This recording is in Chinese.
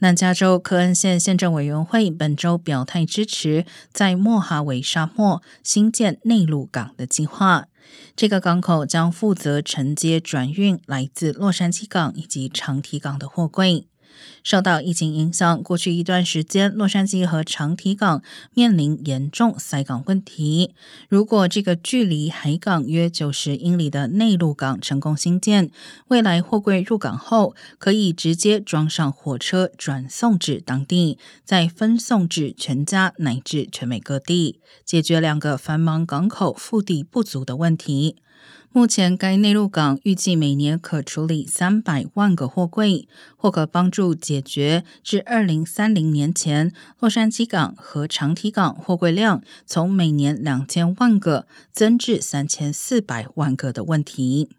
南加州科恩县县政委员会本周表态支持在莫哈维沙漠新建内陆港的计划。这个港口将负责承接转运来自洛杉矶港以及长堤港的货柜。受到疫情影响，过去一段时间，洛杉矶和长堤港面临严重塞港问题。如果这个距离海港约九十英里的内陆港成功兴建，未来货柜入港后可以直接装上火车转送至当地，再分送至全家乃至全美各地，解决两个繁忙港口腹地不足的问题。目前，该内陆港预计每年可处理三百万个货柜，或可帮助解决至二零三零年前洛杉矶港和长堤港货柜量从每年两千万个增至三千四百万个的问题。